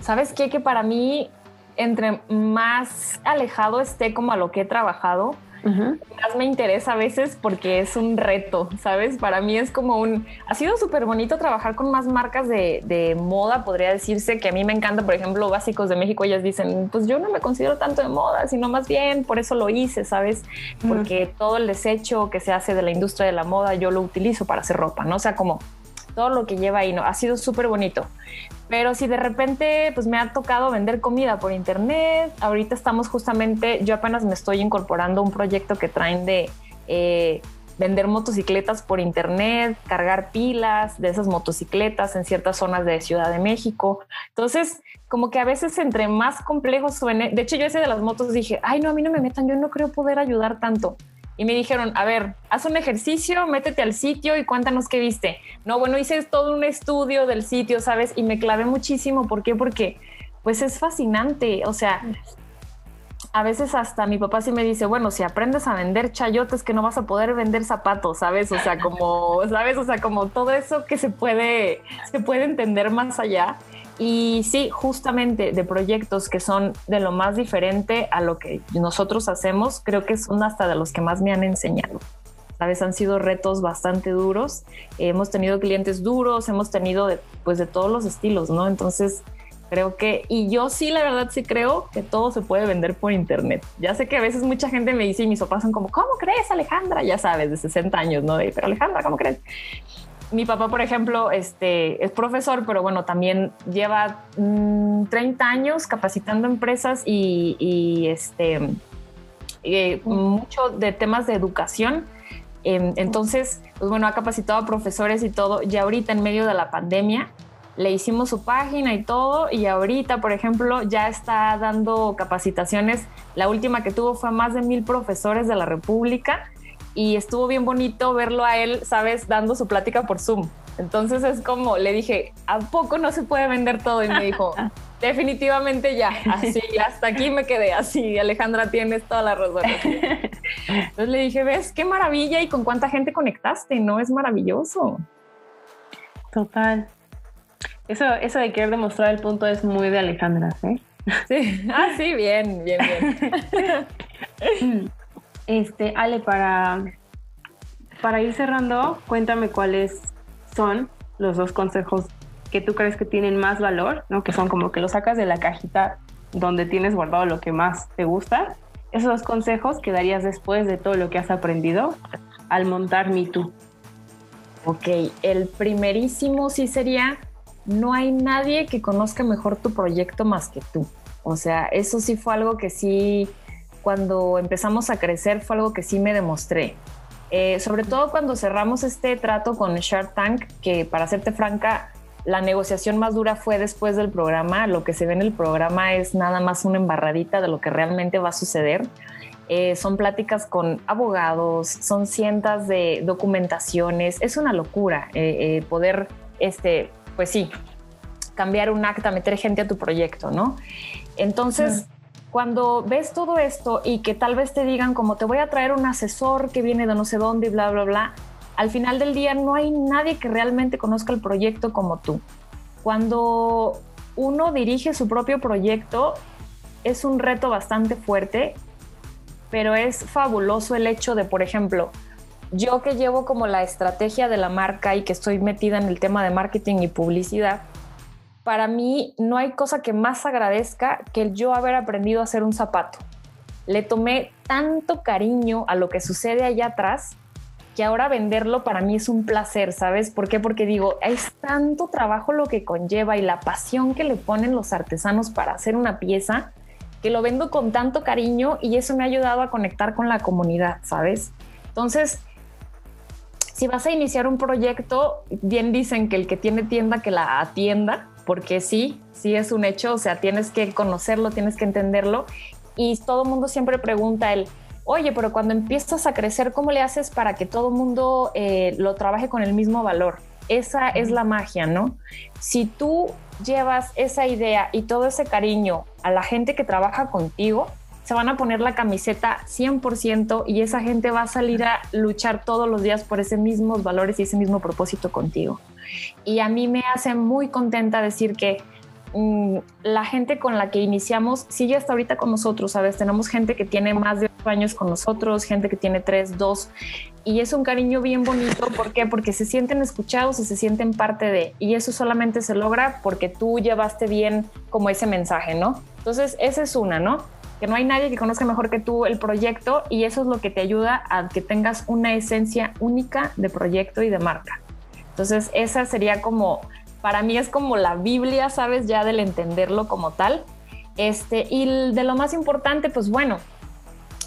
E: ¿Sabes qué? Que para mí, entre más alejado esté como a lo que he trabajado, más me interesa a veces porque es un reto, ¿sabes? Para mí es como un... Ha sido súper bonito trabajar con más marcas de, de, moda, podría decirse, que a mí me encanta, por ejemplo, Básicos de México, ellas dicen, pues yo no me considero tanto de moda, sino más bien por eso lo hice, ¿sabes? Porque todo el desecho que se hace de la industria de la moda yo lo utilizo para hacer ropa, ¿no? O sea, como todo lo que lleva ahí, ¿no? Ha sido súper bonito. Pero si de repente pues me ha tocado vender comida por internet, ahorita estamos justamente, yo apenas me estoy incorporando a un proyecto que traen de eh, vender motocicletas por internet, cargar pilas de esas motocicletas en ciertas zonas de Ciudad de México. Entonces, como que a veces entre más complejos suene, de hecho yo ese de las motos dije, ay no, a mí no me metan, yo no creo poder ayudar tanto y me dijeron, a ver, haz un ejercicio, métete al sitio y cuéntanos qué viste. No, bueno, hice todo un estudio del sitio, ¿sabes? Y me clavé muchísimo. ¿Por qué? Porque pues es fascinante. O sea, a veces hasta mi papá sí me dice, bueno, si aprendes a vender chayotes que no vas a poder vender zapatos, ¿sabes? O sea, como, ¿sabes? O sea, como todo eso que se puede, se puede entender más allá. Y sí, justamente de proyectos que son de lo más diferente a lo que nosotros hacemos, creo que son hasta de los que más me han enseñado. Sabes, han sido retos bastante duros. hemos tenido clientes duros, hemos tenido de, pues de todos los estilos, ¿no? Entonces, creo que, y yo sí, la verdad sí creo que todo se puede vender por internet. Ya sé que a veces mucha gente me dice y mis papás son como, ¿cómo crees, Alejandra? Ya sabes, de 60 años, ¿no? pero Alejandra, ¿cómo crees? Mi papá, por ejemplo, este, es profesor, pero bueno, también lleva 30 mm, años capacitando empresas y, este, eh, mucho de temas de educación. Em, entonces, pues bueno, ha capacitado a profesores y todo. Y ahorita, en medio de la pandemia, le hicimos su página y todo. Y ahorita, por ejemplo, ya está dando capacitaciones. La última que tuvo fue a más de mil profesores de la República y estuvo bien bonito verlo a él, sabes, dando su plática por Zoom. Entonces es como, le dije, ¿a poco no se puede vender todo? Y me dijo, definitivamente ya, así, hasta aquí me quedé así, Alejandra, tienes toda la razón. Entonces le dije, ves, qué maravilla y con cuánta gente conectaste, ¿no? Es maravilloso.
A: Total. Eso, eso de querer demostrar el punto es muy de Alejandra, ¿eh?
E: Sí, ah, sí, bien, bien,
A: bien. Este, Ale, para, para ir cerrando, cuéntame cuáles son los dos consejos que tú crees que tienen más valor, ¿no? Que son como que lo sacas de la cajita donde tienes guardado lo que más te gusta. Esos dos consejos que darías después de todo lo que has aprendido al montar Me Too.
E: Ok, el primerísimo sí sería, no hay nadie que conozca mejor tu proyecto más que tú. O sea, eso sí fue algo que sí cuando empezamos a crecer fue algo que sí me demostré. Eh, sobre todo cuando cerramos este trato con Shark Tank, que para serte franca, la negociación más dura fue después del programa. Lo que se ve en el programa es nada más una embarradita de lo que realmente va a suceder. Eh, son pláticas con abogados, son cientos de documentaciones. Es una locura eh, poder, este, pues sí, cambiar un acta, meter gente a tu proyecto, ¿no? Entonces, cuando ves todo esto y que tal vez te digan como te voy a traer un asesor que viene de no sé dónde y bla, bla, bla, al final del día no hay nadie que realmente conozca el proyecto como tú. Cuando uno dirige su propio proyecto, es un reto bastante fuerte, pero es fabuloso el hecho de, por ejemplo, yo que llevo como la estrategia de la marca y que estoy metida en el tema de marketing y publicidad, para mí no hay cosa que más agradezca que el yo haber aprendido a hacer un zapato. Le tomé tanto cariño a lo que sucede allá atrás que ahora venderlo para mí es un placer, ¿sabes? ¿Por qué? Porque digo, es tanto trabajo lo que conlleva y la pasión que le ponen los artesanos para hacer una pieza que lo vendo con tanto cariño y eso me ha ayudado a conectar con la comunidad, ¿sabes? Entonces, si vas a iniciar un proyecto, bien dicen que el que tiene tienda que la atienda, porque sí, sí es un hecho, o sea, tienes que conocerlo, tienes que entenderlo y todo el mundo siempre pregunta el, oye, pero cuando empiezas a crecer, ¿cómo le haces para que todo el mundo eh, lo trabaje con el mismo valor? Esa es la magia, ¿no? Si tú llevas esa idea y todo ese cariño a la gente que trabaja contigo, se van a poner la camiseta 100% y esa gente va a salir a luchar todos los días por esos mismos valores y ese mismo propósito contigo. Y a mí me hace muy contenta decir que Mm, la gente con la que iniciamos sigue hasta ahorita con nosotros, ¿sabes? Tenemos gente que tiene más de 8 años con nosotros, gente que tiene 3, 2, y es un cariño bien bonito. ¿Por qué? Porque se sienten escuchados y se sienten parte de, y eso solamente se logra porque tú llevaste bien como ese mensaje, ¿no? Entonces, esa es una, ¿no? Que no hay nadie que conozca mejor que tú el proyecto y eso es lo que te ayuda a que tengas una esencia única de proyecto y de marca. Entonces, esa sería como para mí es como la Biblia, ¿sabes? Ya del entenderlo como tal. Este, y de lo más importante, pues bueno,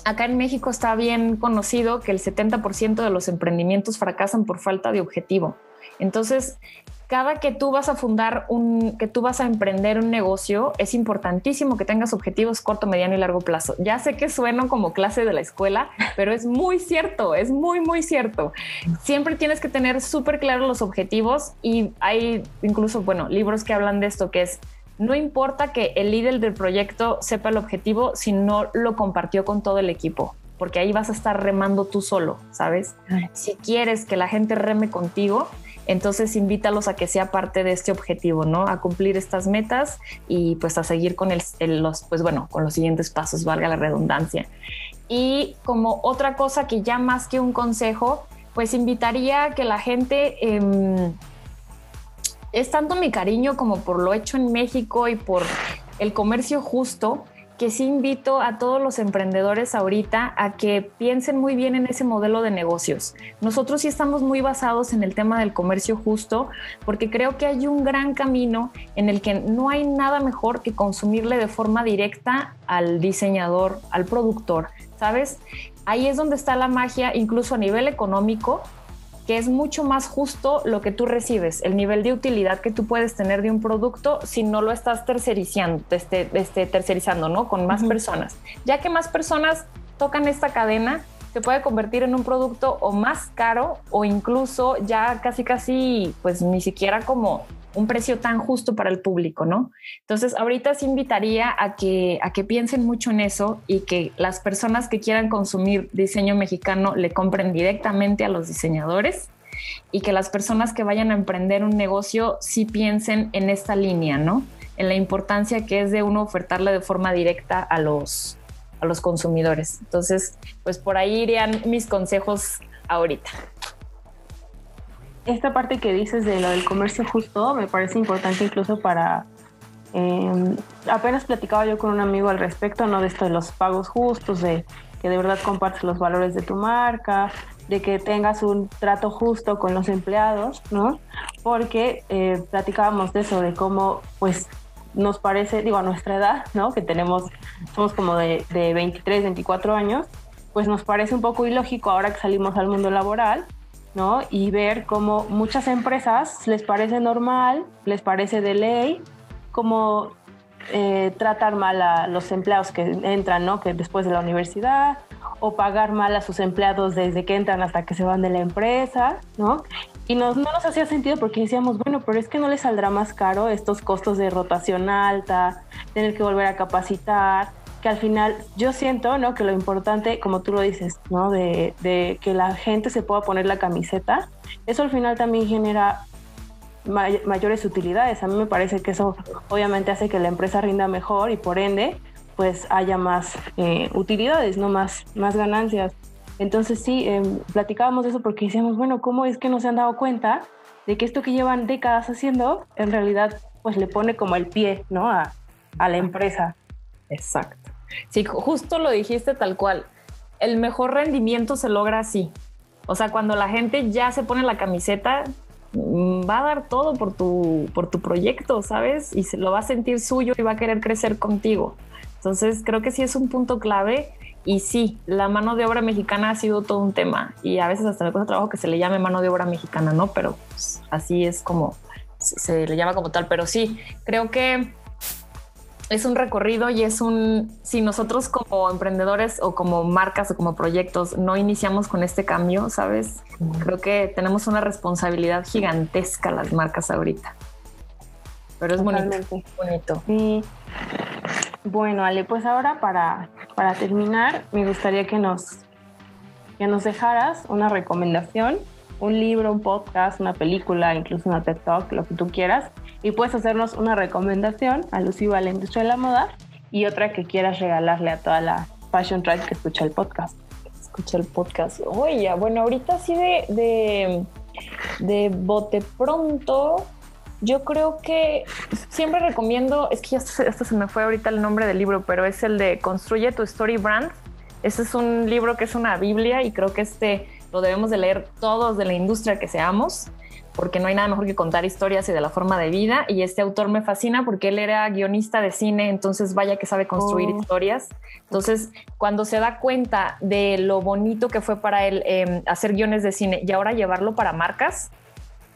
E: acá en México está bien conocido que el 70% de los emprendimientos fracasan por falta de objetivo. Entonces, cada que tú vas a fundar un, que tú vas a emprender un negocio, es importantísimo que tengas objetivos corto, mediano y largo plazo. Ya sé que sueno como clase de la escuela, pero es muy cierto, es muy, muy cierto. Siempre tienes que tener súper claros los objetivos y hay incluso, bueno, libros que hablan de esto, que es no importa que el líder del proyecto sepa el objetivo si no lo compartió con todo el equipo, porque ahí vas a estar remando tú solo, ¿sabes? Si quieres que la gente reme contigo, entonces invítalos a que sea parte de este objetivo, ¿no? A cumplir estas metas y pues a seguir con los, pues bueno, con los siguientes pasos, valga la redundancia. Y como otra cosa que ya más que un consejo, pues invitaría a que la gente em, es tanto mi cariño como por lo hecho en México y por el comercio justo, que sí invito a todos los emprendedores ahorita a que piensen muy bien en ese modelo de negocios. Nosotros sí estamos muy basados en el tema del comercio justo porque creo que hay un gran camino en el que no hay nada mejor que consumirle de forma directa al diseñador, al productor, ¿sabes? Ahí es donde está la magia, incluso a nivel económico, que es mucho más justo lo que tú recibes, el nivel de utilidad que tú puedes tener de un producto si no lo estás tercerizando, este, este, tercerizando, ¿no? Con más personas. Ya que más personas tocan esta cadena, se puede convertir en un producto o más caro o incluso ya casi casi pues ni siquiera como un precio tan justo para el público, ¿no? Entonces, ahorita sí invitaría a que, a que piensen mucho en eso y que las personas que quieran consumir diseño mexicano le compren directamente a los diseñadores y que las personas que vayan a emprender un negocio sí piensen en esta línea, ¿no? En la importancia que es de uno ofertarle de forma directa a los, a los consumidores. Entonces, pues por ahí irían mis consejos ahorita
A: esta parte que dices de lo del comercio justo me parece importante incluso para... Em, apenas platicaba yo con un amigo al respecto, ¿no? De esto de los pagos justos, de que de verdad compartes los valores de tu marca, de que tengas un trato justo con los empleados, ¿no? Porque eh, platicábamos de eso, de cómo, pues, nos parece, digo, a nuestra edad, ¿no? Que tenemos, somos como de, de 23, 24 años, pues nos parece un poco ilógico ahora que salimos al mundo laboral, ¿no? Y ver cómo muchas empresas les parece normal, les parece de ley, como eh, tratar mal a los empleados que entran, ¿no? Que después de la universidad, o pagar mal a sus empleados desde que entran hasta que se van de la empresa, ¿no? Y no nos hacía sentido porque decíamos, bueno, pero es que no les saldrá más caro estos costos de rotación alta, tener que volver a capacitar, que al final yo siento, ¿no? Que lo importante, como tú lo dices, ¿no? De, que la gente se pueda poner la camiseta, eso al final también genera mayores utilidades. A mí me parece que eso obviamente hace que la empresa rinda mejor y por ende, pues haya más eh, utilidades, no más, más ganancias. Entonces sí, em, platicábamos de eso porque decíamos, bueno, ¿cómo es que no se han dado cuenta de que esto que llevan décadas haciendo, en realidad, pues le pone como el pie, ¿no? A, a la empresa.
E: Exacto. Sí, justo lo dijiste tal cual. El mejor rendimiento se logra así. O sea, cuando la gente ya se pone la camiseta, mm, va a dar todo por tu, por tu proyecto, ¿sabes? Y se lo va a sentir suyo y va a querer crecer contigo. Entonces, creo que sí es un punto clave y sí, la mano de obra mexicana ha sido todo un tema y a veces hasta me cuesta trabajo que se le llame mano de obra mexicana, ¿no? Pero pues, así es como se le llama como tal. Pero sí, creo que es un recorrido y es un, si nosotros como emprendedores o como marcas o como proyectos no iniciamos con este cambio, ¿sabes? Creo que tenemos una responsabilidad gigantesca las marcas ahorita. Pero es bonito. bonito.
A: Sí. Bueno, Ale, pues ahora para, para terminar, me gustaría que nos, que nos dejaras una recomendación, un libro, un podcast, una película, incluso una TED Talk, lo que tú quieras, y puedes hacernos una recomendación alusiva a la industria de la moda y otra que quieras regalarle a toda la Fashion Tribe que escucha el podcast.
E: Escucha el podcast. Oye, bueno, ahorita sí de, de, de bote pronto yo creo que siempre recomiendo, es que ya hasta se me fue ahorita el nombre del libro, pero es el de Construye tu Story Brand. Ese es un libro que es una Biblia y creo que este lo debemos de leer todos de la industria que seamos, porque no hay nada mejor que contar historias y de la forma de vida. Y este autor me fascina porque él era guionista de cine, entonces vaya que sabe construir oh. historias. Entonces, cuando se da cuenta de lo bonito que fue para él em, hacer guiones de cine y ahora llevarlo para marcas,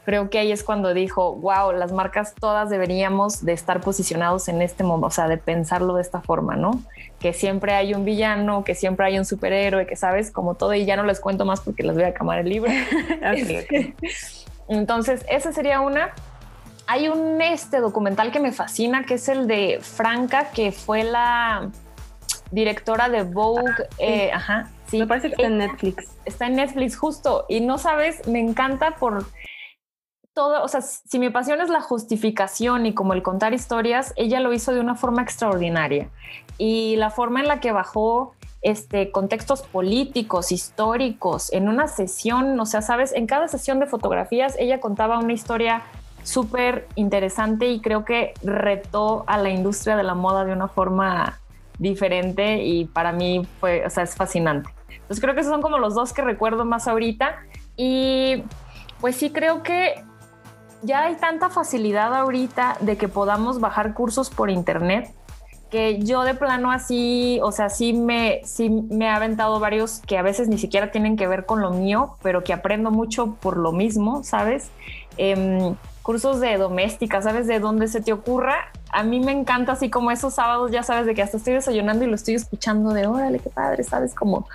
E: creo que ahí es cuando dijo, wow, las marcas todas deberíamos de estar posicionados en este momento, o sea, de pensarlo de esta forma, ¿no? Que siempre hay un villano, que siempre hay un superhéroe, que sabes, como todo, y ya no les cuento más porque les voy a camar el libro. Entonces, esa sería una. Hay un este documental que me fascina, que es el de Franca, que fue la directora de Vogue. Ah, eh, ajá,
A: sí. Me parece que está en Netflix.
E: Está en Netflix, justo. Y no sabes, me encanta por todo, o sea, si mi pasión es la justificación y como el contar historias, ella lo hizo de una forma extraordinaria. Y la forma en la que bajó este, contextos políticos, históricos, en una sesión, o sea, sabes, en cada sesión de fotografías ella contaba una historia súper interesante y creo que retó a la industria de la moda de una forma diferente y para mí fue, o sea, es fascinante. Entonces creo que esos son como los dos que recuerdo más ahorita y pues sí creo que ya hay tanta facilidad ahorita de que podamos bajar cursos por internet yo de plano así, o sea, sí me, sí me ha aventado varios que a veces ni siquiera tienen que ver con lo mío, pero que aprendo mucho por lo mismo, ¿sabes? Em, cursos de doméstica, ¿sabes? De dónde se te ocurra. A mí me encanta así como esos sábados, ya sabes, de que hasta estoy desayunando y lo estoy escuchando de órale, qué padre, ¿sabes? Como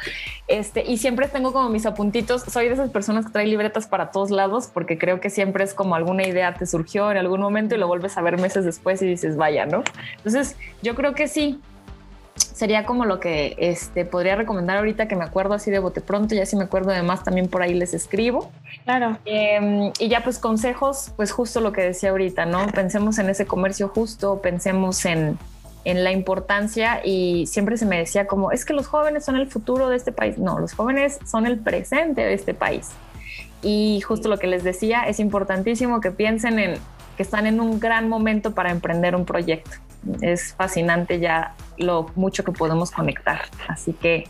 E: este, y siempre tengo como mis apuntitos. Soy de esas personas que trae libretas para todos lados porque creo que siempre es como alguna idea te surgió en algún momento y lo vuelves a ver meses después y dices, vaya, ¿no? Entonces, yo creo que sí, sería como lo que este, podría recomendar ahorita que me acuerdo así de bote pronto, ya si me acuerdo de más también por ahí les escribo.
A: Claro.
E: Em, y ya pues consejos, pues justo lo que decía ahorita, ¿no? Pensemos en ese comercio justo, pensemos en, en la importancia y siempre se me decía como, es que los jóvenes son el futuro de este país. No, los jóvenes son el presente de este país. Y justo lo que les decía, es importantísimo que piensen en que están en un gran momento para emprender un proyecto es fascinante ya lo mucho que podemos conectar. Así que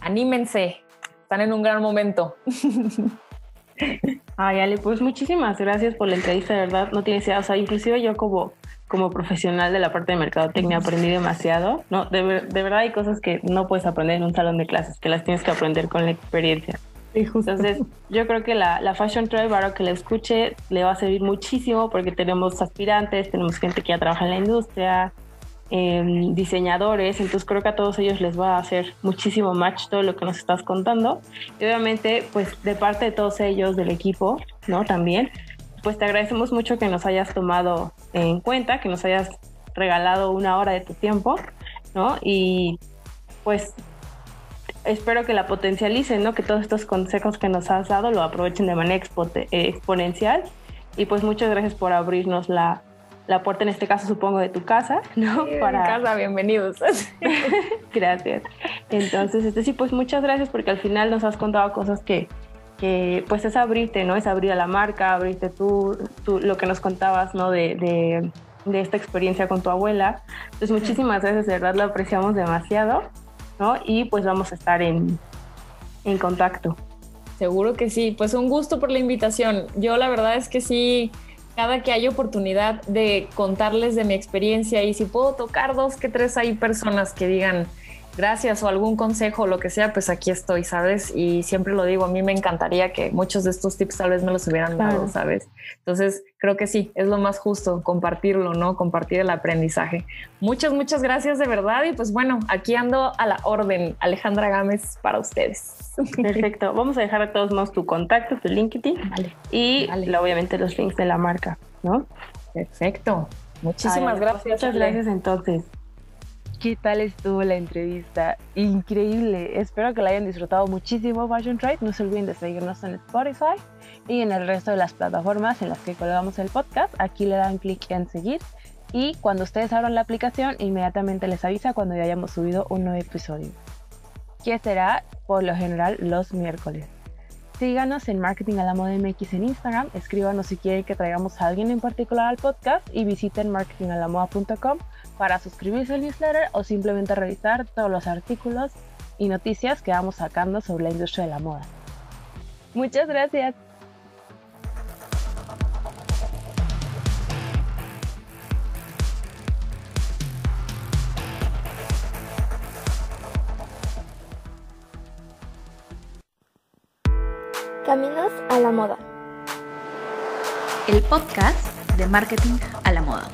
E: anímense, están en un gran momento.
A: Ay, Ale, pues muchísimas gracias por la entrevista, de verdad, no tienes idea, o sea, inclusive yo como, como profesional de la parte de mercadotecnia aprendí demasiado, ¿no? De, de verdad hay cosas que no puedes aprender en un salón de clases, que las tienes que aprender con la experiencia. Entonces, yo creo que la, la Fashion Tribe, ahora que la escuche, le va a servir muchísimo porque tenemos aspirantes, tenemos gente que ya trabaja en la industria, em, diseñadores, entonces creo que a todos ellos les va a hacer muchísimo match todo lo que nos estás contando. Y obviamente, pues de parte de todos ellos, del equipo, ¿no? También, pues te agradecemos mucho que nos hayas tomado en cuenta, que nos hayas regalado una hora de tu tiempo, ¿no? Y pues espero que la potencialicen, ¿no? Que todos estos consejos que nos has dado lo aprovechen de manera eh, exponencial. Y pues muchas gracias por abrirnos la, la puerta en este caso supongo de tu casa, ¿no?
E: Para casa, bienvenidos.
A: gracias. Entonces, este sí, pues muchas gracias porque al final nos has contado cosas que, que pues es abrirte, ¿no? Es abrir a la marca, abrirte tú, tú lo que nos contabas, ¿no? De, de, de, esta experiencia con tu abuela. Entonces, muchísimas gracias, de verdad lo apreciamos demasiado, ¿no? Y pues vamos a estar en, en contacto.
E: Seguro que sí, pues un gusto por la invitación. Yo la verdad es que sí, cada que hay oportunidad de contarles de mi experiencia y si puedo tocar dos que tres hay personas que digan, gracias o algún consejo o lo que sea, pues aquí estoy, ¿sabes? Y siempre lo digo, a mí me encantaría que muchos de estos tips tal vez me los hubieran dado, ¿sabes? Entonces, creo que sí, es lo más justo compartirlo, ¿no? Compartir el aprendizaje. Muchas, muchas gracias de verdad y pues bueno, aquí ando a la orden, Alejandra Gámez, para ustedes.
A: Perfecto, vamos a dejar a todos modos tu contacto, tu LinkedIn y obviamente los links de la marca, ¿no?
E: Perfecto. Muchísimas gracias.
A: Muchas gracias entonces.
F: ¿Qué tal estuvo la entrevista? Increíble. Espero que la hayan disfrutado muchísimo Fashion Trade. No se olviden de seguirnos en Spotify y en el resto de las plataformas en las que colgamos el podcast. Aquí le dan clic en seguir y cuando ustedes abran la aplicación inmediatamente les avisa cuando ya hayamos subido un nuevo episodio. Que será por lo general los miércoles. Síganos en Marketing a la Moda MX en Instagram, escríbanos si quieren que traigamos a alguien en particular al podcast y visiten marketingalamoda.com para suscribirse al newsletter o simplemente revisar todos los artículos y noticias que vamos sacando sobre la industria de la moda. Muchas gracias.
B: Caminos a la moda.
C: El podcast de marketing a la moda.